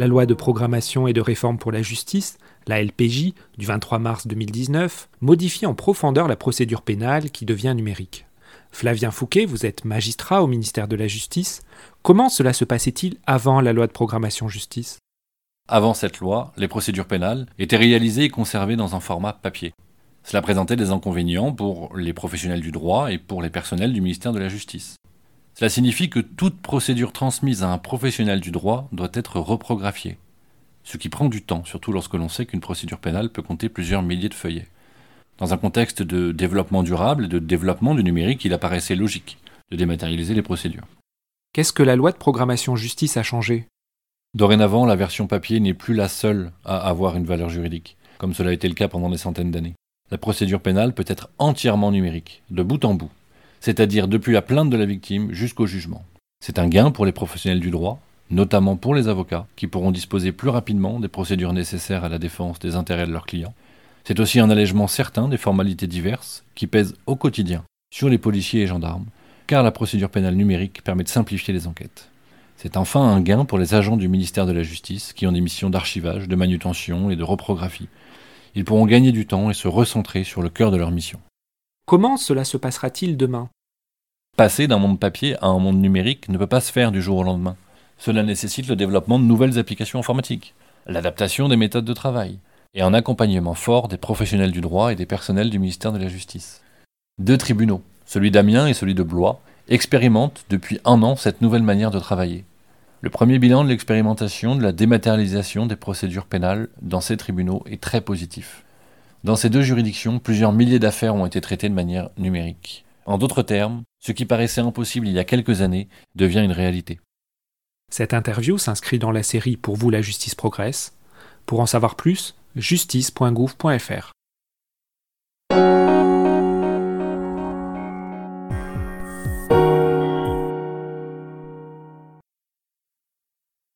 La loi de programmation et de réforme pour la justice, la LPJ, du 23 mars 2019, modifie en profondeur la procédure pénale qui devient numérique. Flavien Fouquet, vous êtes magistrat au ministère de la Justice. Comment cela se passait-il avant la loi de programmation justice? Avant cette loi, les procédures pénales étaient réalisées et conservées dans un format papier. Cela présentait des inconvénients pour les professionnels du droit et pour les personnels du ministère de la Justice. Cela signifie que toute procédure transmise à un professionnel du droit doit être reprographiée, ce qui prend du temps, surtout lorsque l'on sait qu'une procédure pénale peut compter plusieurs milliers de feuillets. Dans un contexte de développement durable et de développement du numérique, il apparaissait logique de dématérialiser les procédures. Qu'est-ce que la loi de programmation justice a changé? Dorénavant, la version papier n'est plus la seule à avoir une valeur juridique, comme cela a été le cas pendant des centaines d'années. La procédure pénale peut être entièrement numérique, de bout en bout, c'est-à-dire depuis la plainte de la victime jusqu'au jugement. C'est un gain pour les professionnels du droit, notamment pour les avocats, qui pourront disposer plus rapidement des procédures nécessaires à la défense des intérêts de leurs clients, c'est aussi un allègement certain des formalités diverses qui pèsent au quotidien sur les policiers et gendarmes, car la procédure pénale numérique permet de simplifier les enquêtes. C'est enfin un gain pour les agents du ministère de la Justice qui ont des missions d'archivage, de manutention et de reprographie. Ils pourront gagner du temps et se recentrer sur le cœur de leur mission. Comment cela se passera-t-il demain? Passer d'un monde papier à un monde numérique ne peut pas se faire du jour au lendemain. Cela nécessite le développement de nouvelles applications informatiques, l'adaptation des méthodes de travail, et un accompagnement fort des professionnels du droit et des personnels du ministère de la Justice. Deux tribunaux, celui d'Amiens et celui de Blois, expérimentent depuis un an cette nouvelle manière de travailler. Le premier bilan de l'expérimentation de la dématérialisation des procédures pénales dans ces tribunaux est très positif. Dans ces deux juridictions, plusieurs milliers d'affaires ont été traitées de manière numérique. En d'autres termes, ce qui paraissait impossible il y a quelques années devient une réalité. Cette interview s'inscrit dans la série Pour vous la justice progresse. Pour en savoir plus, justice.gouv.fr.